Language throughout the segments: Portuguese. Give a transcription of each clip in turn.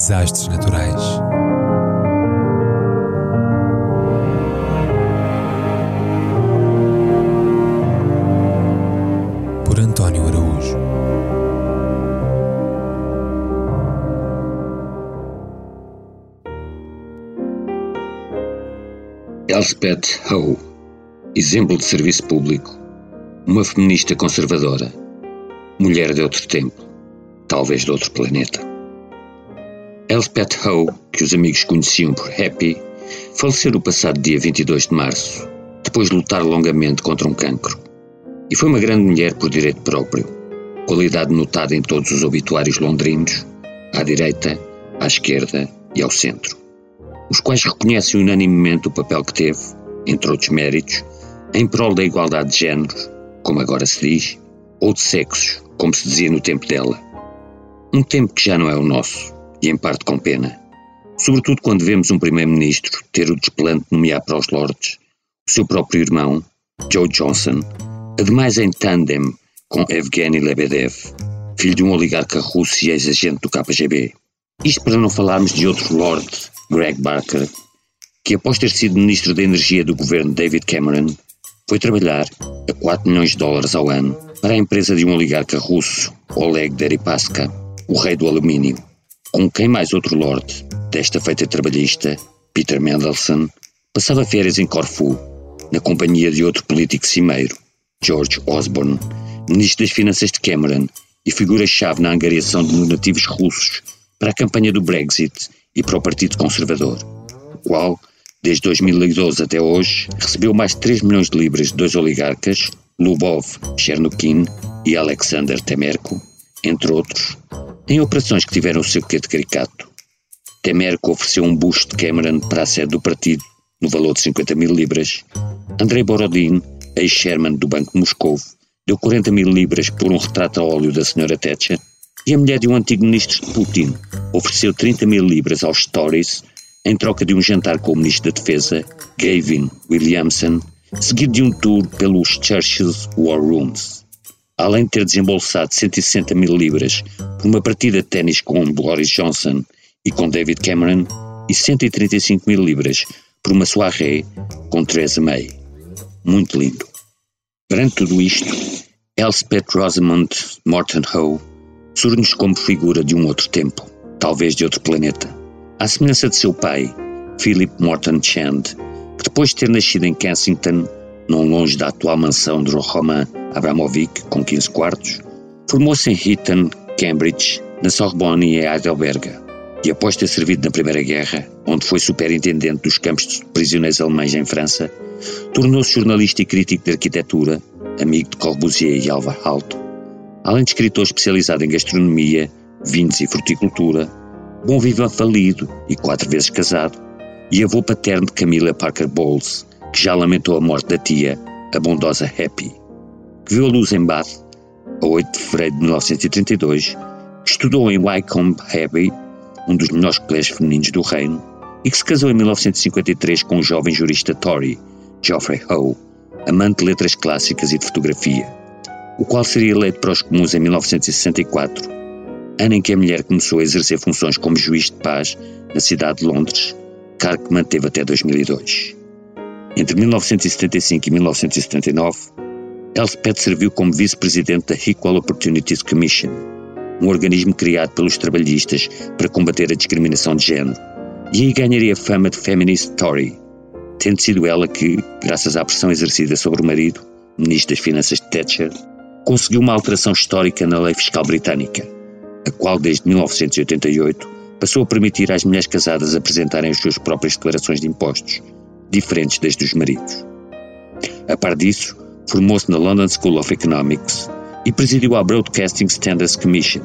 Desastres naturais. Por António Araújo. Elspeth Howe, exemplo de serviço público, uma feminista conservadora, mulher de outro tempo, talvez de outro planeta. Elspeth Howe, que os amigos conheciam por Happy, faleceu no passado dia 22 de março, depois de lutar longamente contra um cancro. E foi uma grande mulher por direito próprio, qualidade notada em todos os obituários londrinos, à direita, à esquerda e ao centro, os quais reconhecem unanimemente o papel que teve, entre outros méritos, em prol da igualdade de géneros, como agora se diz, ou de sexos, como se dizia no tempo dela. Um tempo que já não é o nosso, e em parte com pena. Sobretudo quando vemos um primeiro-ministro ter o desplante de nomear para os Lordes o seu próprio irmão, Joe Johnson, ademais em tandem com Evgeny Lebedev, filho de um oligarca russo e ex-agente do KGB. Isto para não falarmos de outro Lord, Greg Barker, que após ter sido Ministro da Energia do governo David Cameron, foi trabalhar a 4 milhões de dólares ao ano para a empresa de um oligarca russo, Oleg Deripaska, o rei do alumínio com quem mais outro lord desta feita trabalhista, Peter Mendelssohn, passava férias em Corfu, na companhia de outro político cimeiro, George Osborne, ministro das Finanças de Cameron e figura-chave na angariação de donativos russos para a campanha do Brexit e para o Partido Conservador, o qual, desde 2012 até hoje, recebeu mais de 3 milhões de libras de dois oligarcas, Lubov Chernukin e Alexander Temerko, entre outros, em operações que tiveram o seu quê de caricato. Temerco ofereceu um busto de Cameron para a sede do partido, no valor de 50 mil libras. Andrei Borodin, ex-chairman do Banco de Moscou, deu 40 mil libras por um retrato a óleo da Sra. Thatcher. E a mulher de um antigo ministro de Putin ofereceu 30 mil libras aos Stories em troca de um jantar com o ministro da Defesa, Gavin Williamson, seguido de um tour pelos Churchill's War Rooms além de ter desembolsado 160 mil libras por uma partida de ténis com Boris Johnson e com David Cameron, e 135 mil libras por uma soirée com Theresa May. Muito lindo. Perante tudo isto, Elspeth Rosamond Morton Howe surge-nos como figura de um outro tempo, talvez de outro planeta. À semelhança de seu pai, Philip Morton Chand, que depois de ter nascido em Kensington, não longe da atual mansão de Roman Abramovic, com 15 quartos, formou-se em Eton, Cambridge, na Sorbonne e em Heidelberg, e após ter servido na Primeira Guerra, onde foi superintendente dos campos de prisioneiros alemães em França, tornou-se jornalista e crítico de arquitetura, amigo de Corbusier e Alvar Aalto, além de escritor especializado em gastronomia, vinhos e fruticultura, bom viva falido e quatro vezes casado, e avô paterno de Camila Parker Bowles, que já lamentou a morte da tia, a bondosa Happy que viu a luz em Bath a 8 de fevereiro de 1932, estudou em Wycombe Abbey, um dos melhores colégios femininos do reino, e que se casou em 1953 com o jovem jurista Tory, Geoffrey Howe, amante de letras clássicas e de fotografia, o qual seria eleito para os comuns em 1964, ano em que a mulher começou a exercer funções como juiz de paz na cidade de Londres, cargo que manteve até 2002. Entre 1975 e 1979, Elspeth serviu como vice-presidente da Equal Opportunities Commission, um organismo criado pelos trabalhistas para combater a discriminação de género, e aí ganharia fama de feminist Tory, tendo sido ela que, graças à pressão exercida sobre o marido, ministro das Finanças de Thatcher, conseguiu uma alteração histórica na lei fiscal britânica, a qual desde 1988 passou a permitir às mulheres casadas apresentarem as suas próprias declarações de impostos, diferentes das dos maridos. A par disso, formou-se na London School of Economics e presidiu a Broadcasting Standards Commission,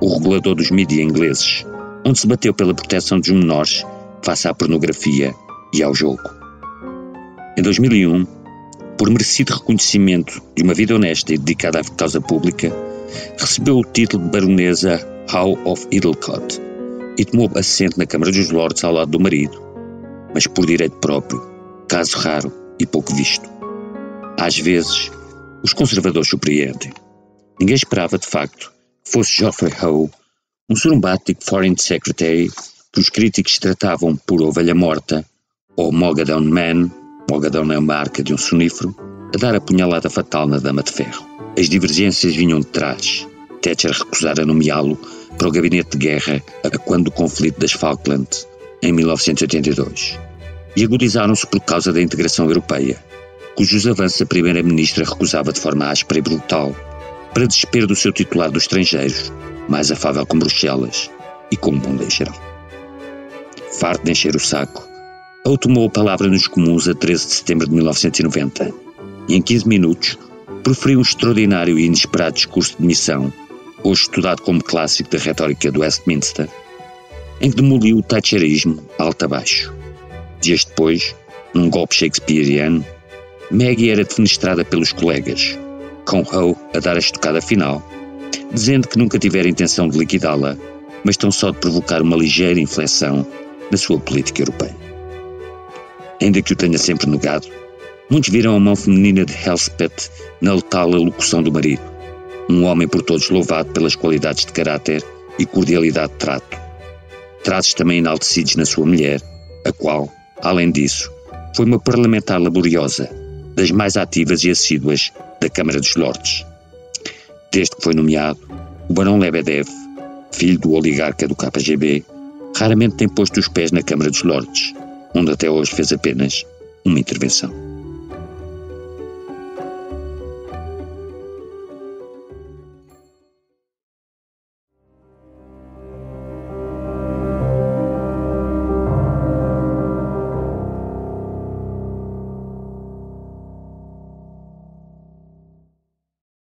o regulador dos mídias ingleses, onde se bateu pela proteção dos menores face à pornografia e ao jogo. Em 2001, por merecido reconhecimento de uma vida honesta e dedicada à causa pública, recebeu o título de Baronesa Howe of Idlecott e tomou assento na Câmara dos Lordes ao lado do marido, mas por direito próprio, caso raro e pouco visto. Às vezes, os conservadores surpreendem. Ninguém esperava, de facto, que fosse Geoffrey Howe, um surumbático Foreign Secretary que os críticos tratavam por ovelha morta, ou Mogadon Man, Mogadon é uma marca de um sonífero, a dar a punhalada fatal na Dama de Ferro. As divergências vinham de trás. Thatcher recusara nomeá-lo para o gabinete de guerra a quando do conflito das Falklands, em 1982. E agudizaram-se por causa da integração europeia, cujos avanços a primeira-ministra recusava de forma áspera e brutal, para desespero do seu titular dos estrangeiros, mais afável com Bruxelas e com o mundo em geral. Farto de encher o saco, ele tomou a palavra nos comuns a 13 de setembro de 1990 e, em 15 minutos, proferiu um extraordinário e inesperado discurso de missão hoje estudado como clássico da retórica do Westminster, em que demoliu o thatcherismo alto a baixo. Dias depois, num golpe shakespeariano, Maggie era defenestrada pelos colegas, com Howe a dar a estocada final, dizendo que nunca tivera intenção de liquidá-la, mas tão só de provocar uma ligeira inflexão na sua política europeia. Ainda que o tenha sempre negado, muitos viram a mão feminina de Elspeth na letal alocução do marido um homem por todos louvado pelas qualidades de caráter e cordialidade de trato. Traços também enaltecidos na sua mulher, a qual, além disso, foi uma parlamentar laboriosa, das mais ativas e assíduas da Câmara dos Lordes. Desde que foi nomeado, o Barão Lebedev, filho do oligarca do KGB, raramente tem posto os pés na Câmara dos Lordes, onde até hoje fez apenas uma intervenção.